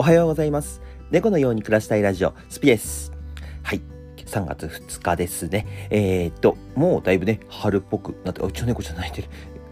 おはようございます。猫のように暮らしたいラジオ、スピです。はい。3月2日ですね。えー、っと、もうだいぶね、春っぽくなって、あうちの猫じゃないてる。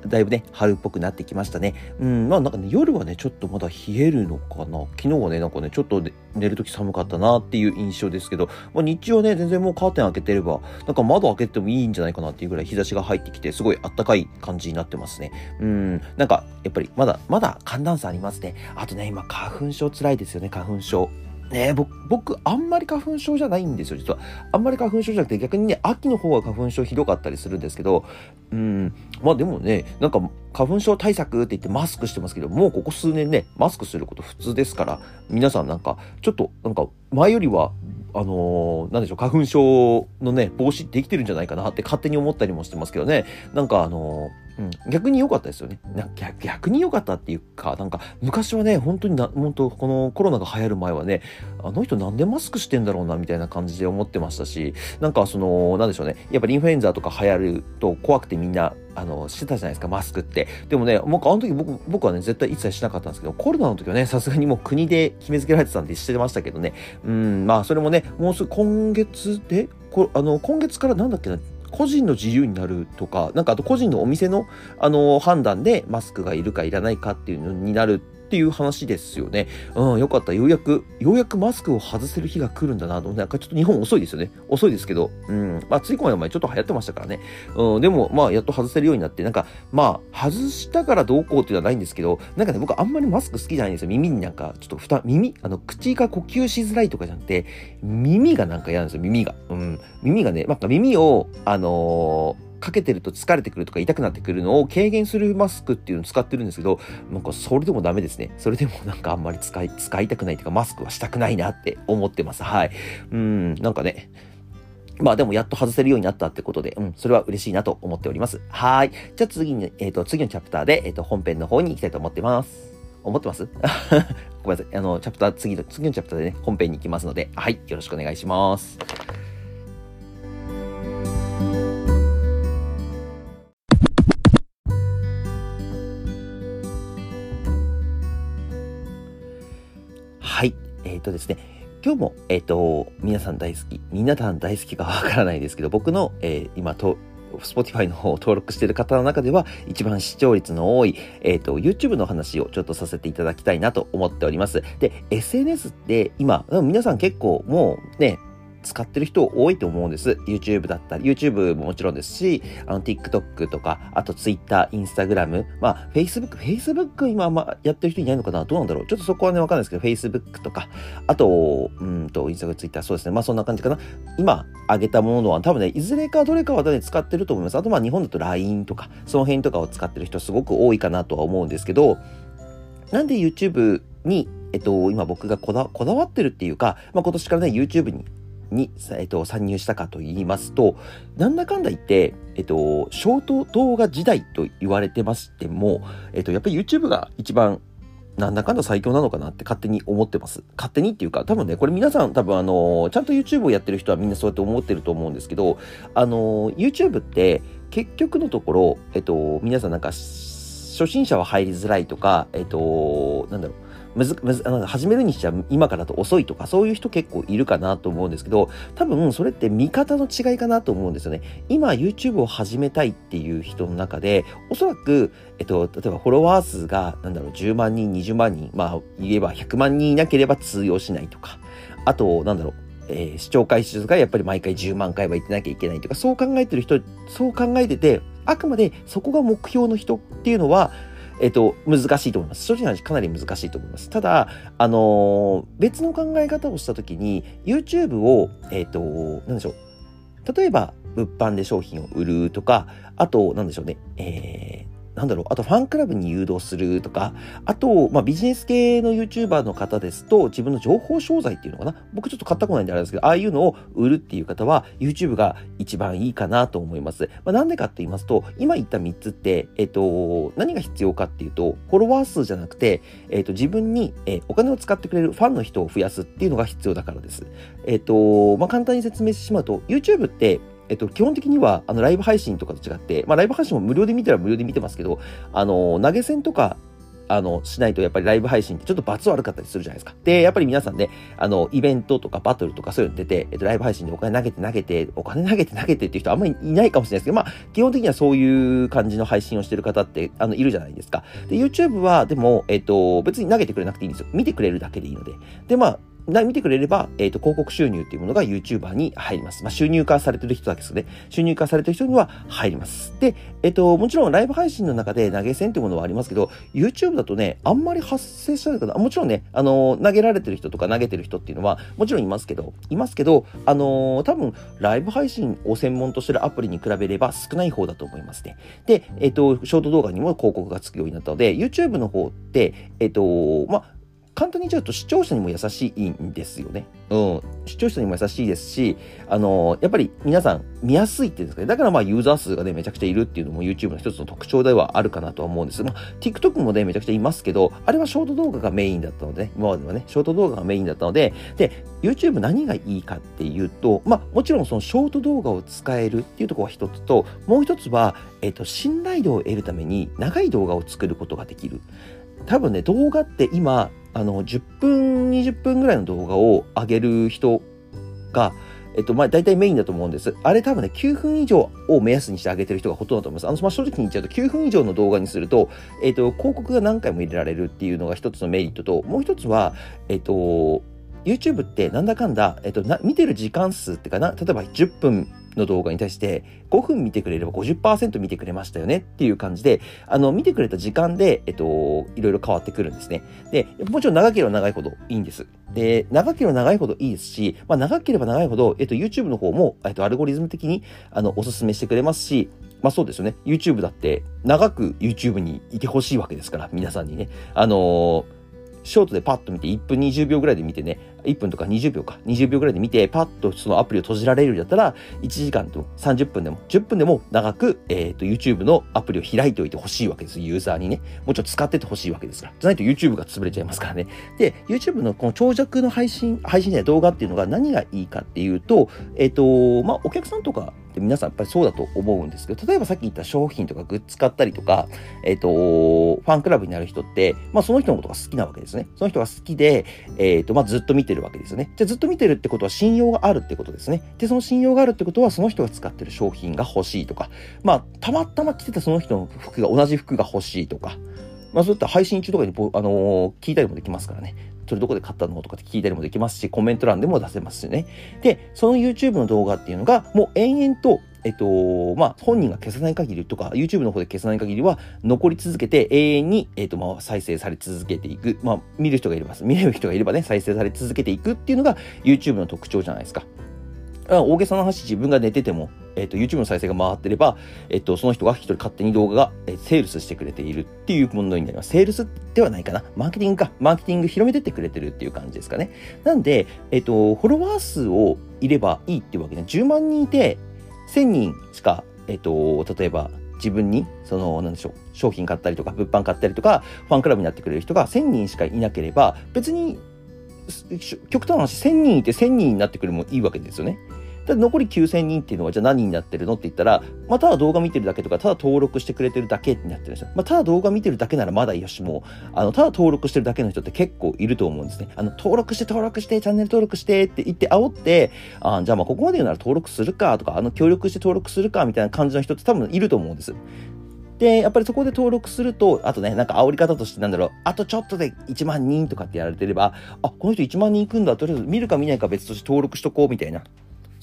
だいぶね、春っぽくなってきましたね。うん、まあなんかね、夜はね、ちょっとまだ冷えるのかな。昨日はね、なんかね、ちょっと、ね、寝るとき寒かったなっていう印象ですけど、まあ、日中はね、全然もうカーテン開けてれば、なんか窓開けてもいいんじゃないかなっていうぐらい日差しが入ってきて、すごい暖かい感じになってますね。うん、なんか、やっぱりまだ、まだ寒暖差ありますね。あとね、今、花粉症辛いですよね、花粉症。ね僕、あんまり花粉症じゃないんですよ、実は。あんまり花粉症じゃなくて、逆にね、秋の方が花粉症ひどかったりするんですけど、うん、まあでもね、なんか、花粉症対策って言ってマスクしてますけど、もうここ数年ね、マスクすること普通ですから、皆さんなんか、ちょっと、なんか、前よりは、あのーなんでしょう、花粉症のね、防止できてるんじゃないかなって勝手に思ったりもしてますけどね、なんかあのーうん、逆に良かったですよね。逆逆に良かったっていうか、なんか昔はね、本当にな、本当このコロナが流行る前はね、あの人なんでマスクしてんだろうなみたいな感じで思ってましたし、なんかその、なんでしょうね、やっぱりインフルエンザとか流行ると怖くてみんな、あの、してたじゃないですか、マスクって。でもね、僕、あの時僕、僕はね、絶対一切しなかったんですけど、コロナの時はね、さすがにもう国で決めつけられてたんでしてましたけどね、うん、まあ、それもね、もうすぐ今月で、こあの、今月からなんだっけな、個人の自由になるとか、なんかあと個人のお店の、あの、判断でマスクがいるかいらないかっていうのになるっていう話ですよね。うん、よかった。ようやく、ようやくマスクを外せる日が来るんだなと。なんかちょっと日本遅いですよね。遅いですけど。うん。まあ、ついこの前ちょっと流行ってましたからね。うん。でも、まあ、やっと外せるようになって、なんか、まあ、外したからどうこうっていうのはないんですけど、なんかね、僕あんまりマスク好きじゃないんですよ。耳になんか、ちょっと負担、耳あの、口が呼吸しづらいとかじゃなくて、耳がなんか嫌なんですよ、耳が。うん。耳がね、なんか耳を、あのーかけてると疲れてくるとか痛くなってくるのを軽減するマスクっていうのを使ってるんですけど、なんかそれでもダメですね。それでもなんかあんまり使い、使いたくないというかマスクはしたくないなって思ってます。はい。うん、なんかね。まあでもやっと外せるようになったってことで、うん、それは嬉しいなと思っております。はい。じゃあ次に、えっ、と、次のチャプターで、えっ、と、本編の方に行きたいと思ってます。思ってます？ごめんなさい。あの、チャプター、次の、次のチャプターでね、本編に行きますので、はい。よろしくお願いします。えっ、とですね。今日も、えっ、と、皆さん大好き、皆さん大好きかわからないですけど、僕の、えー今と、Spotify の方を登録している方の中では、一番視聴率の多い、えっ、と、YouTube の話をちょっとさせていただきたいなと思っております。で、SNS って今、皆さん結構もうね、使ってる人多いと思うんです。YouTube だったり、YouTube ももちろんですし、あの TikTok とか、あと Twitter、Instagram、まあ Facebook、Facebook 今あんまやってる人いないのかな？どうなんだろう？ちょっとそこはね、わかんないですけど、Facebook とか、あと、うんと、Instagram、Twitter、そうですね。まあそんな感じかな。今挙げたものは多分ね、いずれかどれかはね、使ってると思います。あとまあ日本だと LINE とか、その辺とかを使ってる人すごく多いかなとは思うんですけど、なんで YouTube に、えっと、今僕がこだこだわってるっていうか、まあ今年からね、YouTube にに、えっと、参入したかと言いますと、なんだかんだ言って、えっと、ショート動画時代と言われてましても、えっと、やっぱり YouTube が一番なんだかんだ最強なのかなって勝手に思ってます。勝手にっていうか、多分ね、これ皆さん多分あの、ちゃんと YouTube をやってる人はみんなそうやって思ってると思うんですけど、あの、YouTube って結局のところ、えっと、皆さんなんか、初心者は入りづらいとか、えっと、なんだろう、むず、むず、始めるにしちゃ今からと遅いとか、そういう人結構いるかなと思うんですけど、多分それって見方の違いかなと思うんですよね。今 YouTube を始めたいっていう人の中で、おそらく、えっと、例えばフォロワー数が、なんだろう、10万人、20万人、まあ言えば100万人いなければ通用しないとか、あと、なんだろう、えー視聴回数がやっぱり毎回10万回は言ってなきゃいけないとか、そう考えてる人、そう考えてて、あくまでそこが目標の人っていうのは、えっと、難しいと思います。正直な話かなり難しいと思います。ただ、あの別の考え方をしたときに、YouTube を、えっと、なんでしょう。例えば、物販で商品を売るとか、あと、なんでしょうね。えーなんだろう、あとファンクラブに誘導するとか、あと、まあ、ビジネス系の YouTuber の方ですと、自分の情報商材っていうのかな？僕ちょっと買ったことないんであれですけど、ああいうのを売るっていう方は、YouTube が一番いいかなと思います。まあ、なんでかって言いますと、今言った3つって、えっと、何が必要かっていうと、フォロワー数じゃなくて、えっと、自分に、えお金を使ってくれるファンの人を増やすっていうのが必要だからです。えっと、まあ、簡単に説明してしまうと、YouTube って、えっと、基本的には、あの、ライブ配信とかと違って、まあ、ライブ配信も無料で見たら無料で見てますけど、あの、投げ銭とかあの、しないとやっぱりライブ配信ってちょっと罰悪かったりするじゃないですか。で、やっぱり皆さんね、あの、イベントとかバトルとかそういうの出て、えっと、ライブ配信でお金投げて投げて、お金投げて投げてっていう人あんまりいないかもしれないですけど、まあ、基本的にはそういう感じの配信をしてる方って、あの、いるじゃないですか。で、YouTube は、でも、えっと、別に投げてくれなくていいんですよ。見てくれるだけでいいので。で、まあ、な見てくれれば、えっ、ー、と、広告収入っていうものが YouTuber に入ります。まあ、収入化されてる人だけですね。収入化されてる人には入ります。で、えっ、ー、と、もちろんライブ配信の中で投げ銭っていうものはありますけど、YouTube だとね、あんまり発生しないかな。もちろんね、あの、投げられてる人とか投げてる人っていうのは、もちろんいますけど、いますけど、あの多分、ライブ配信を専門としてるアプリに比べれば少ない方だと思いますね。で、えっ、ー、と、ショート動画にも広告がつくようになったので、YouTube の方って、えっ、と、まあ、簡単に言っちゃうと視聴者にも優しいんですよね。うん。視聴者にも優しいですし、あのー、やっぱり皆さん見やすいっていうんですかね。だからまあユーザー数がね、めちゃくちゃいるっていうのも YouTube の一つの特徴ではあるかなとは思うんです。まあ、TikTok もね、めちゃくちゃいますけど、あれはショート動画がメインだったので、ね、今まではね、ショート動画がメインだったので、で、YouTube 何がいいかっていうと、まあ、もちろんそのショート動画を使えるっていうところは一つと、もう一つは、えっ、と、信頼度を得るために長い動画を作ることができる。多分ね、動画って今、あの、10分、20分ぐらいの動画を上げる人が、えっと、まあ、大体メインだと思うんです。あれ多分ね、9分以上を目安にしてあげてる人がほとんどだと思います。あの、まあ、正直に言っちゃうと、9分以上の動画にすると、えっと、広告が何回も入れられるっていうのが一つのメリットと、もう一つは、えっと、YouTube ってなんだかんだ、えっと、な見てる時間数ってかな、例えば10分の動画に対して5分見てくれれば50%見てくれましたよねっていう感じで、あの、見てくれた時間で、えっと、いろいろ変わってくるんですね。で、もちろん長ければ長いほどいいんです。で、長ければ長いほどいいですし、まあ、長ければ長いほど、えっと、YouTube の方も、えっと、アルゴリズム的に、あの、おすすめしてくれますし、まあそうですよね。YouTube だって、長く YouTube にいてほしいわけですから、皆さんにね。あのーショートでパッと見て、1分20秒ぐらいで見てね、1分とか20秒か、20秒ぐらいで見て、パッとそのアプリを閉じられるんだったら、1時間と30分でも、10分でも長く、えっ、ー、と、YouTube のアプリを開いておいてほしいわけです。ユーザーにね。もうちょっと使っててほしいわけですから。じゃないと YouTube が潰れちゃいますからね。で、YouTube のこの長尺の配信、配信で動画っていうのが何がいいかっていうと、えっ、ー、と、まあ、お客さんとかって皆さんやっぱりそうだと思うんですけど、例えばさっき言った商品とかグッズ買ったりとか、えっ、ー、と、ファンクラブになる人って、まあその人のことが好きなわけですね。その人が好きで、えっ、ー、と、まあずっと見てるわけですね。じゃあずっと見てるってことは信用があるってことですね。で、その信用があるってことはその人が使ってる商品が欲しいとか、まあたまたま着てたその人の服が同じ服が欲しいとか、まあそういった配信中とかに、あのー、聞いたりもできますからね。それどこで買ったの？とかって聞いたりもできますし、コメント欄でも出せますしね。で、その YouTube の動画っていうのが、もう延々と、えっと、まあ、本人が消さない限りとか、YouTube の方で消さない限りは、残り続けて永遠に、えっと、まあ、再生され続けていく。まあ、見る人がいれば、見れる人がいればね、再生され続けていくっていうのが YouTube の特徴じゃないですか。大げさな話、自分が寝てても、えっ、ー、と、YouTube の再生が回ってれば、えっ、ー、と、その人が一人勝手に動画が、えー、セールスしてくれているっていうものになります。セールスではないかな。マーケティングか。マーケティング広めてってくれてるっていう感じですかね。なんで、えっ、と、フォロワー数をいればいいっていうわけで、10万人いて、1000人しか、えっ、と、例えば、自分に、その、なんでしょう、商品買ったりとか、物販買ったりとか、ファンクラブになってくれる人が1000人しかいなければ、別に、極端な話、1000人いて1000人になってくるもいいわけですよね。で残り9000人っていうのはじゃあ何になってるのって言ったら、まあ、ただ動画見てるだけとか、ただ登録してくれてるだけになってるんですよ。まあ、ただ動画見てるだけならまだよしも、あの、ただ登録してるだけの人って結構いると思うんですね。あの、登録して登録して、チャンネル登録してって言って煽って、あじゃあまあここまで言うなら登録するかとか、あの、協力して登録するかみたいな感じの人って多分いると思うんです。で、やっぱりそこで登録すると、あとね、なんか煽り方としてなんだろう、あとちょっとで1万人とかってやられてれば、あ、この人1万人行くんだ、とりあえず見るか見ないか別として登録しとこうみたいな。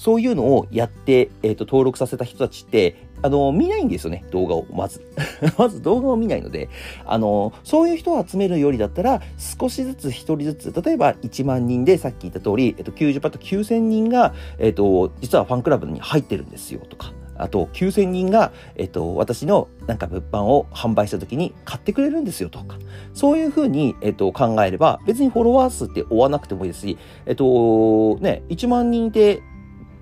そういうのをやって、えっ、ー、と、登録させた人たちって、あの、見ないんですよね、動画を、まず。まず動画を見ないので、あの、そういう人を集めるよりだったら、少しずつ一人ずつ、例えば1万人でさっき言った通り、えっと、90%と9000人が、えっと、実はファンクラブに入ってるんですよ、とか。あと、9000人が、えっと、私のなんか物販を販売した時に買ってくれるんですよとか、そういうふうに、えっと、考えれば、別にフォロワー数って追わなくてもいいですし、えっと、ね、1万人いて、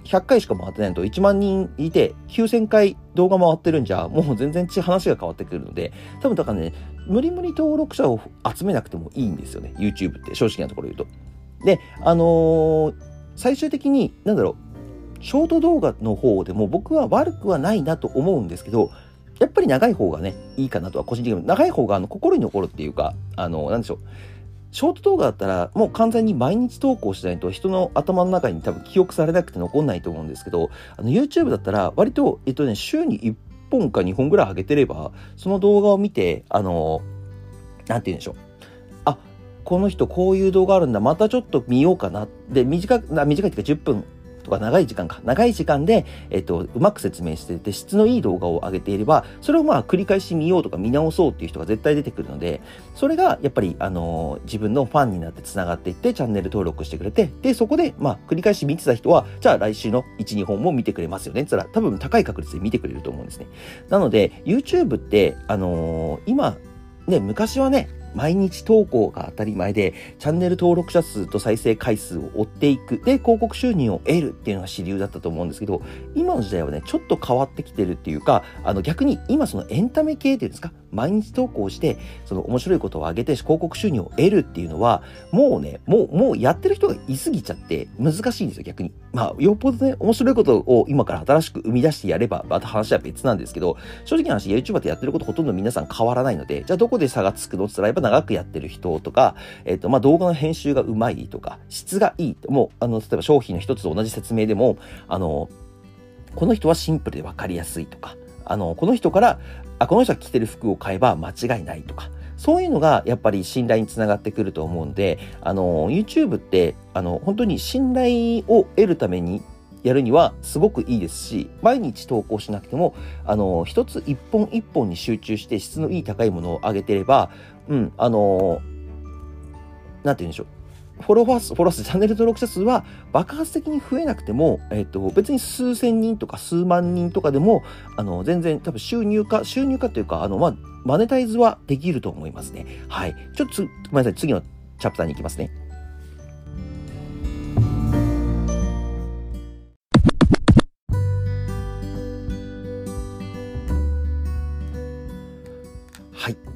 100回しか回ってないと1万人いて9000回動画回ってるんじゃもう全然話が変わってくるので多分だからね無理無理登録者を集めなくてもいいんですよね YouTube って正直なところ言うと。であのー、最終的になんだろうショート動画の方でも僕は悪くはないなと思うんですけどやっぱり長い方がね、いいかなとは個人的に長い方があの心に残るっていうか、あの、なんでしょう。ショート動画だったらもう完全に毎日投稿しないと人の頭の中に多分記憶されなくて残んないと思うんですけど、あの YouTube だったら割と、えっとね、週に1本か2本ぐらい上げてれば、その動画を見て、あの、なんて言うんでしょう。あ、この人こういう動画あるんだ、またちょっと見ようかな。で、短く、短いっていうか10分とか長い時間か、長い時間で、えっと、うまく説明してて、質のいい動画を上げていれば、それをまあ繰り返し見ようとか見直そうっていう人が絶対出てくるので、それがやっぱり、あの自分のファンになって繋がっていって、チャンネル登録してくれて、で、そこで、まあ、繰り返し見てた人は、じゃあ来週の1、2本も見てくれますよね。つら、多分高い確率で見てくれると思うんですね。なので、YouTube って、あのー、今、ね、昔はね、毎日投稿が当たり前で、チャンネル登録者数と再生回数を追っていく。で、広告収入を得るっていうのが主流だったと思うんですけど、今の時代はね、ちょっと変わってきてるっていうか、あの逆に今そのエンタメ系っていうんですか、毎日投稿して、その面白いことを上げて広告収入を得るっていうのは、もうね、もう、もうやってる人がいすぎちゃって難しいんですよ、逆に。まあ、よっぽどね、面白いことを今から新しく生み出してやれば、また話は別なんですけど、正直な話、YouTuber ってやってることほとんど皆さん変わらないので、じゃあどこで差がつくの？って言ったら、長くやってる人とか、えっ、と、まあ、動画の編集がうまいとか、質がいい。もう、あの、例えば商品の一つと同じ説明でも、あの、この人はシンプルで分かりやすいとか、あの、この人から、あ、この人が着てる服を買えば間違いないとか、そういうのがやっぱり信頼につながってくると思うんで、あの、YouTube って、あの、本当に信頼を得るためにやるにはすごくいいですし、毎日投稿しなくても、あの、一つ一本一本に集中して質のいい高いものを上げてれば、うん、あの、なんて言うんでしょう。フォロワー数、フォロワー数、チャンネル登録者数は爆発的に増えなくても、えっ、と、別に数千人とか数万人とかでも、あの、全然多分収入化、収入化というか、あの、ま、マネタイズはできると思いますね。はい。ちょっとごめんなさい。次のチャプターに行きますね。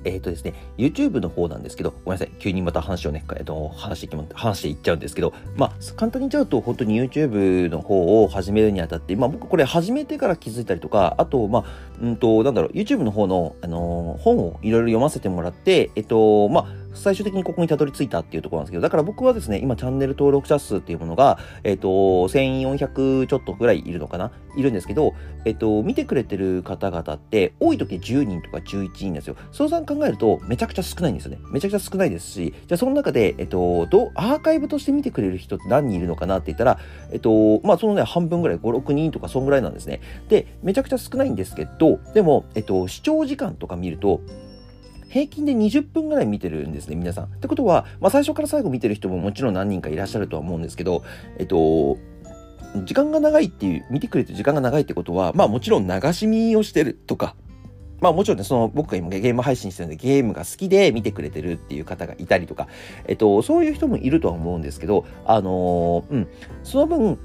えっ、ー、とですね、YouTube の方なんですけど、ごめんなさい、急にまた話をね、え、ー、と、話していきま、話していっちゃうんですけど、まあ、簡単に言っちゃうと、本当に YouTube の方を始めるにあたって、まあ、僕これ始めてから気づいたりとか、あと、まあ、うんと、なんだろう、YouTube の方の、あのー、本をいろいろ読ませてもらって、えっと、まあ、最終的にここにたどり着いたっていうところなんですけど、だから僕はですね、今チャンネル登録者数っていうものが、えっ、ー、と、1400ちょっとぐらいいるのかないるんですけど、えっ、ー、と、見てくれてる方々って、多い時10人とか11人ですよ。そう考えると、めちゃくちゃ少ないんですよね。めちゃくちゃ少ないですし、じゃあその中で、えっ、ー、と、どアーカイブとして見てくれる人って何人いるのかなって言ったら、えっ、と、まあそのね、半分ぐらい、5、6人とかそんぐらいなんですね。で、めちゃくちゃ少ないんですけど、でも、えっと、視聴時間とか見ると、平均で20分ぐらい見てるんですね、皆さん。ってことは、まあ、最初から最後見てる人ももちろん何人かいらっしゃるとは思うんですけど、えっと、時間が長いっていう、見てくれて時間が長いってことは、まあもちろん流し見をしてるとか、まあもちろんね、その僕が今ゲーム配信してるんでゲームが好きで見てくれてるっていう方がいたりとか、えっと、そういう人もいるとは思うんですけど、あのー、うん、その分、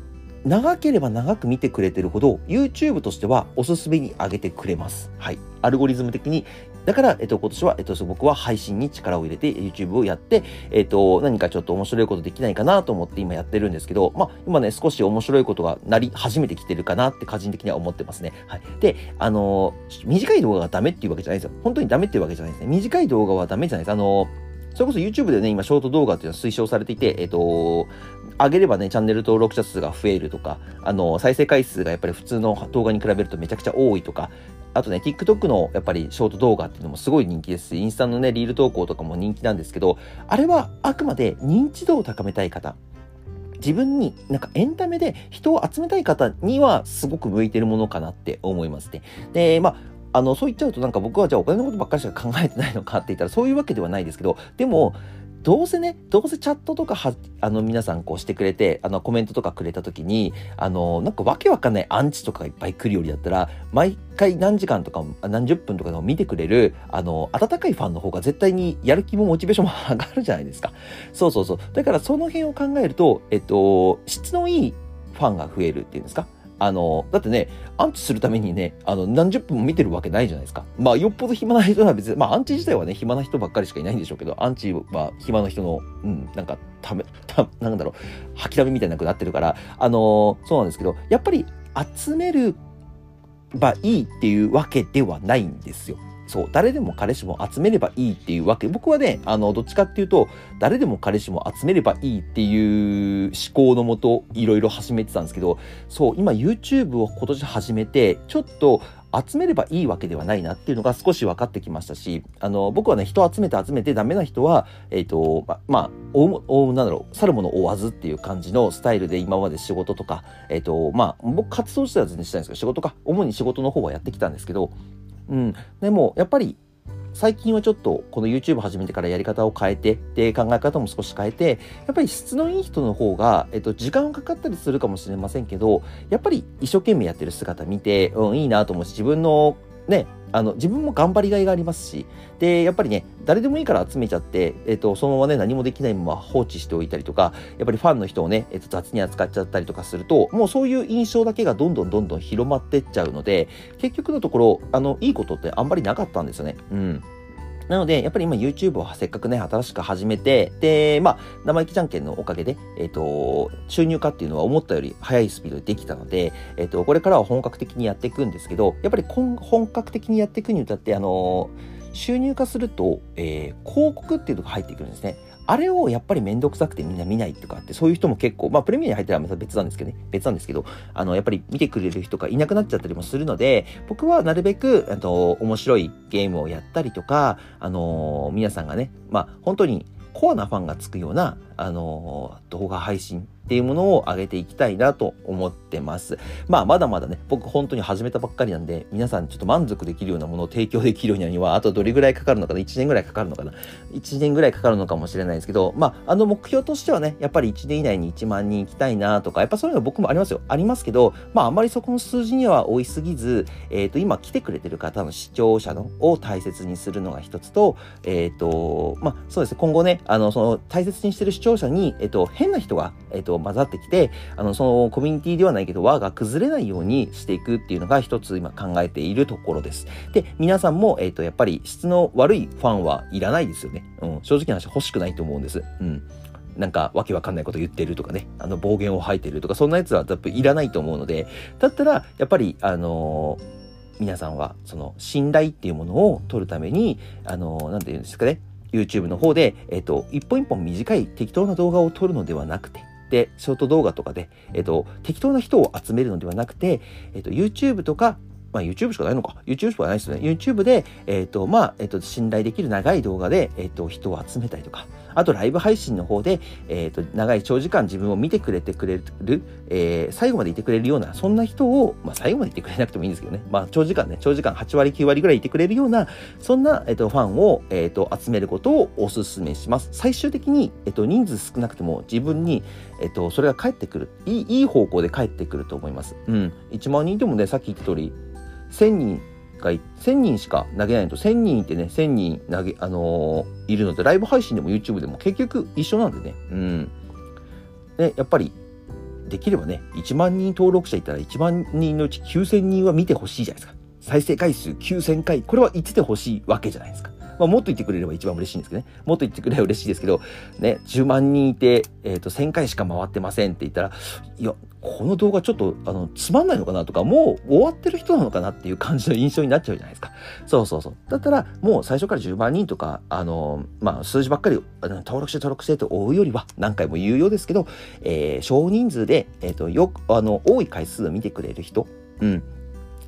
長ければ長く見てくれてるほど YouTube としてはおすすめに上げてくれます。はい。アルゴリズム的にだから、えっと、今年は、えっと、僕は配信に力を入れて YouTube をやって、えっと、何かちょっと面白いことできないかなと思って今やってるんですけど、まあ、今ね、少し面白いことがなり始めてきてるかなって個人的には思ってますね。はい。で、あの短い動画がダメっていうわけじゃないですよ。本当にダメっていうわけじゃないですね。短い動画はダメじゃないです。あのそれこそ YouTube でね、今、ショート動画っていうのは推奨されていて、えっと、上げればね、チャンネル登録者数が増えるとか、あの、再生回数がやっぱり普通の動画に比べるとめちゃくちゃ多いとか、あとね、TikTok のやっぱりショート動画っていうのもすごい人気ですし、インスタのね、リール投稿とかも人気なんですけど、あれはあくまで認知度を高めたい方、自分になんかエンタメで人を集めたい方にはすごく向いてるものかなって思いますね。で、まあ、あの、そう言っちゃうとなんか僕はじゃあお金のことばっかりしか考えてないのかって言ったらそういうわけではないですけど、でも、どうせね、どうせチャットとかは、あの、皆さんこうしてくれて、あの、コメントとかくれた時に、あの、なんかわけわかんないアンチとかがいっぱい来るよりだったら、毎回何時間とか、何十分とかでも見てくれる、あの、温かいファンの方が絶対にやる気もモチベーションも 上がるじゃないですか。そうそうそう。だからその辺を考えると、えっと、質のいいファンが増えるっていうんですか。あの、だってね、アンチするためにね、あの、何十分も見てるわけないじゃないですか。まあ、よっぽど暇な人は別に、まあ、アンチ自体はね、暇な人ばっかりしかいないんでしょうけど、アンチは暇な人の、うん、なんか、ため、た、なんだろう、吐きだめみたいなくなってるから、あの、そうなんですけど、やっぱり集めるばいいっていうわけではないんですよ。そう、誰でも彼氏も集めればいいっていうわけ。僕はね、あの、どっちかっていうと、誰でも彼氏も集めればいいっていう思考のもと、いろいろ始めてたんですけど、そう、今 YouTube を今年始めて、ちょっと、集めればいいわけではないなっていうのが少し分かってきましたし、あの、僕はね、人集めて集めてダメな人は、えっ、ー、と、ま、まあ、おおなんだろう、去るもの追わずっていう感じのスタイルで今まで仕事とか、えっ、ー、と、まあ、僕活動しては全然してないんですけど、仕事か、主に仕事の方はやってきたんですけど、うん。でも、やっぱり、最近はちょっとこの YouTube 始めてからやり方を変えて、で、考え方も少し変えて、やっぱり質のいい人の方が、えっと、時間はかかったりするかもしれませんけど、やっぱり一生懸命やってる姿見て、うん、いいなと思うし、自分のね、あの、自分も頑張りがいがありますし、で、やっぱりね、誰でもいいから集めちゃって、えっ、と、そのままね、何もできないまま放置しておいたりとか、やっぱりファンの人をね、えっ、と、雑に扱っちゃったりとかすると、もうそういう印象だけがどんどんどんどん広まってっちゃうので、結局のところ、あの、いいことってあんまりなかったんですよね。うん。なので、やっぱり今 YouTube をせっかくね、新しく始めて、で、まあ、生意気じゃんけんのおかげで、えっ、ー、と、収入化っていうのは思ったより早いスピードでできたので、えっ、ー、と、これからは本格的にやっていくんですけど、やっぱり本格的にやっていくにあたって、あの収入化すると、えー、広告っていうのが入ってくるんですね。あれをやっぱりめんどくさくてみんな見ないとかって、そういう人も結構、まあプレミアに入ったらまた別なんですけどね、別なんですけど、あの、やっぱり見てくれる人がいなくなっちゃったりもするので、僕はなるべく、あの、面白いゲームをやったりとか、あの、皆さんがね、まあ本当にコアなファンがつくような、あの、動画配信っていうものを上げていきたいなと思ってます。まあ、まだまだね、僕本当に始めたばっかりなんで、皆さんちょっと満足できるようなものを提供できるようには、あとどれぐらいかかるのかな ?1 年ぐらいかかるのかな ?1 年ぐらいかかるのかもしれないですけど、まあ、あの目標としてはね、やっぱり1年以内に1万人行きたいなとか、やっぱそういうの僕もありますよ。ありますけど、まあ、あんまりそこの数字には追いすぎず、えっ、ー、と、今来てくれてる方の視聴者のを大切にするのが一つと、えっ、ー、と、まあ、そうですね、今後ね、あの、その大切にしてる視聴者に、えっ、ー、と、変な人が、えっ、と、混ざってきて、あの、そのコミュニティではないけど、輪が崩れないようにしていくっていうのが一つ今考えているところです。で、皆さんも、えっ、ー、と、やっぱり質の悪いファンはいらないですよね。うん、正直な話欲しくないと思うんです。うん。なんかわけわかんないこと言ってるとかね、あの暴言を吐いてるとか、そんなやつは多分いらないと思うので、だったら、やっぱり、あのー皆さんはその信頼っていうものを取るために、あの、なんて言うんですかね、YouTube の方で、えっ、と、一本一本短い適当な動画を撮るのではなくて、で、ショート動画とかで、えっ、と、適当な人を集めるのではなくて、えっ、と、YouTube とか、まあ YouTube しかないのか。YouTube しかないですよね。YouTube で、えっ、と、まあ、えっ、と、信頼できる長い動画で、えっ、と、人を集めたりとか、あとライブ配信の方で、えっ、ー、と、長い長時間自分を見てくれてくれる、えー、最後までいてくれるような、そんな人を、まあ、最後までいてくれなくてもいいんですけどね。まあ、長時間ね、長時間8割、9割ぐらいいてくれるような、そんな、えっ、ー、と、ファンを、えっ、と、集めることをお勧めします。最終的に、えっ、と、人数少なくても自分に、えっ、と、それが返ってくる。いい、いい方向で返ってくると思います。うん。1万人でもね、さっき言った通り、1000人回1000人しか投げないと1000人いてね1000人投げ、あのー、いるのでライブ配信でも YouTube でも結局一緒なんでね。うん。でやっぱりできればね1万人登録者いたら1万人のうち9000人は見てほしいじゃないですか。再生回数9000回これは言っててほしいわけじゃないですか。まあ、もっと言ってくれれば一番嬉しいんですけどね。もっと言ってくれれば嬉しいですけど、ね、10万人いて、えっ、ー、と、1000回しか回ってませんって言ったら、いや、この動画ちょっと、あの、つまんないのかなとか、もう終わってる人なのかなっていう感じの印象になっちゃうじゃないですか。そうそうそう。だったら、もう最初から10万人とか、あの、まあ、数字ばっかり、登録して登録してと追うよりは、何回も言うようですけど、えー、少人数で、えっ、ー、と、よく、あの、多い回数を見てくれる人、うん。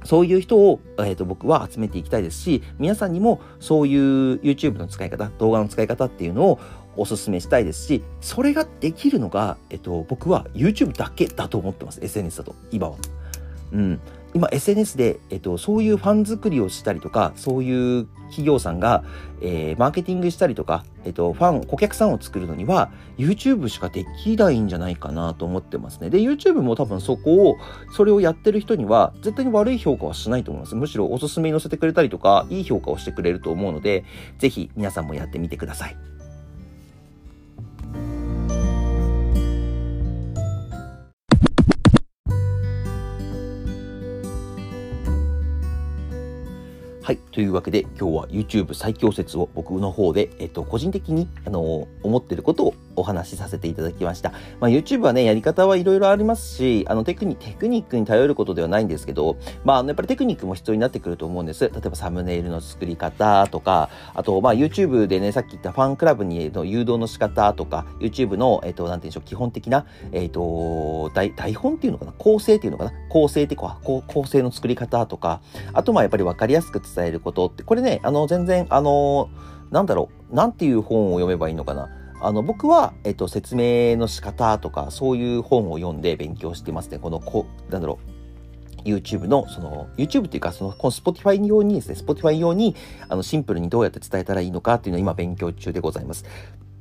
そういう人を、えーと、僕は集めていきたいですし、皆さんにもそういう YouTube の使い方、動画の使い方っていうのをお勧めしたいですし、それができるのが、えっ、ー、と、僕は YouTube だけだと思ってます。SNS だと、今は。うん。今 SNS で、えっと、そういうファン作りをしたりとか、そういう企業さんが、えー、マーケティングしたりとか、えっと、ファン、顧客さんを作るのには、YouTube しかできないんじゃないかなと思ってますね。で、YouTube も多分そこを、それをやってる人には、絶対に悪い評価はしないと思います。むしろおすすめに載せてくれたりとか、いい評価をしてくれると思うので、ぜひ皆さんもやってみてください。はい。というわけで、今日は YouTube 最強説を僕の方で、えっと、個人的に、あの、思ってることをお話しさせていただきました。まあ、YouTube はね、やり方はいろいろありますし、あのテクニ、テクニックに頼ることではないんですけど、まあ、あのやっぱりテクニックも必要になってくると思うんです。例えばサムネイルの作り方とか、あと、まあ、YouTube でね、さっき言ったファンクラブにの誘導の仕方とか、YouTube の、えっ、と、なんていうんでしょう、基本的な、えっ、と、台、台本っていうのかな？構成っていうのかな？構成ってか、構成の作り方とか、あと、まあ、やっぱり分かりやすく伝えることって、これね、あの、全然、あの、なんだろう、なんていう本を読めばいいのかな？あの、僕は、えっと、説明の仕方とか、そういう本を読んで勉強してますね。この、こなんだろう、YouTube の、その、YouTube っていうか、その、この Spotify 用にですね、Spotify 用に、あの、シンプルにどうやって伝えたらいいのかっていうのを今勉強中でございます。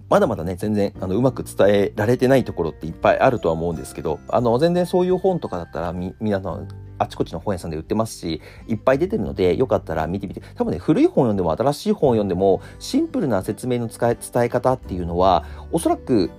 まだまだね、全然、あの、うまく伝えられてないところっていっぱいあるとは思うんですけど、あの、全然そういう本とかだったら、み、皆さん、あちこちの本屋さんで売ってますし、いっぱい出てるので、よかったら見てみて。多分ね、古い本読んでも新しい本読んでも、シンプルな説明の使え伝え方っていうのは、おそらく、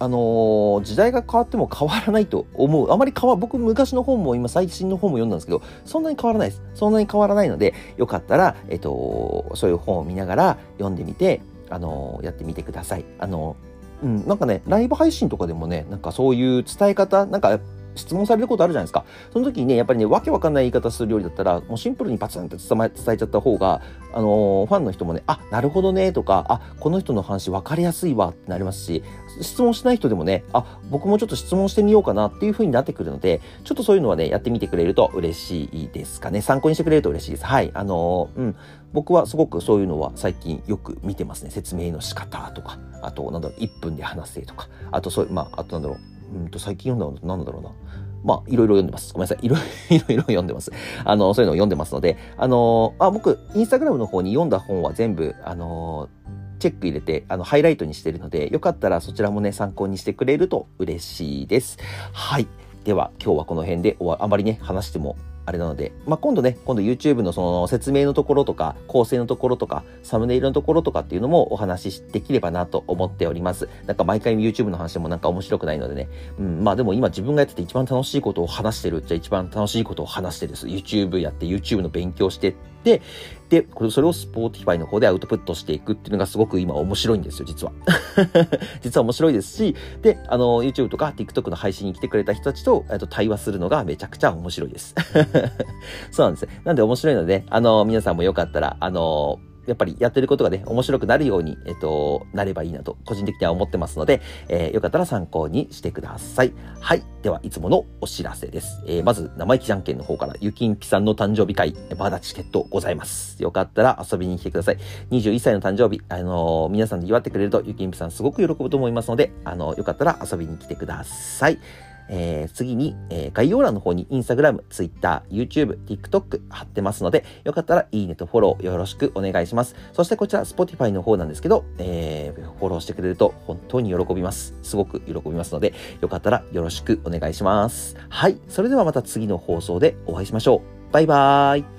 あのー、時代が変わっても変わらないと思う。あまり変わ、僕昔の本も今最新の本も読んだんですけど、そんなに変わらないです。そんなに変わらないので、よかったら、えっと、そういう本を見ながら読んでみて、あのー、やってみてください。あのー、うん、なんかね、ライブ配信とかでもね、なんかそういう伝え方、なんか質問されることあるじゃないですか。その時にね、やっぱりね、わけわかんない言い方するよりだったら、もうシンプルにパツンって伝えちゃった方が、あのー、ファンの人もね、あ、なるほどね、とか、あ、この人の話分かりやすいわってなりますし、質問しない人でもね、あ、僕もちょっと質問してみようかなっていう風になってくるので、ちょっとそういうのはね、やってみてくれると嬉しいですかね。参考にしてくれると嬉しいです。はい。あのー、うん。僕はすごくそういうのは最近よく見てますね。説明の仕方とか、あと、なんだろう、1分で話せとか、あとそういう、まあ、あとなんだろう、うんと最近読んだのなんだろうな。まあ、いろいろ読んでます。ごめんなさい。いろいろ読んでます。あの、そういうのを読んでますので、あの、あ、僕、インスタグラムの方に読んだ本は全部、あの、チェック入れて、あの、ハイライトにしてるので、よかったらそちらもね、参考にしてくれると嬉しいです。はい。では、今日はこの辺で、あまりね、話してもあれなので、まあ、今度ね、今度 YouTube のその説明のところとか、構成のところとか、サムネイルのところとかっていうのもお話しできればなと思っております。なんか毎回 YouTube の話もなんか面白くないのでね。うん、まあでも今自分がやってて一番楽しいことを話してるじゃあ一番楽しいことを話してです。YouTube やって YouTube の勉強して、で、これ、それを Spotify の方でアウトプットしていくっていうのがすごく今面白いんですよ、実は。実は面白いですし、で、あの、YouTube とか TikTok の配信に来てくれた人たちと、えっと、対話するのがめちゃくちゃ面白いです。そうなんです。なんで面白いので、あの、皆さんもよかったら、あの、やっぱりやってることがね、面白くなるように、えっと、なればいいなと、個人的には思ってますので、えー、よかったら参考にしてください。はい。では、いつものお知らせです。えー、まず、生意気じゃんけんの方から、ゆきんぴさんの誕生日会、まだチケットございます。よかったら遊びに来てください。21歳の誕生日、あのー、皆さんで祝ってくれると、ゆきんぴさんすごく喜ぶと思いますので、あのよかったら遊びに来てください。えー、次に、えー、概要欄の方にインスタグラム、ツイッター、YouTube、TikTok 貼ってますので、よかったらいいねとフォローよろしくお願いします。そしてこちら Spotify の方なんですけど、えー、フォローしてくれると本当に喜びます。すごく喜びますので、よかったらよろしくお願いします。はい。それではまた次の放送でお会いしましょう。バイバーイ。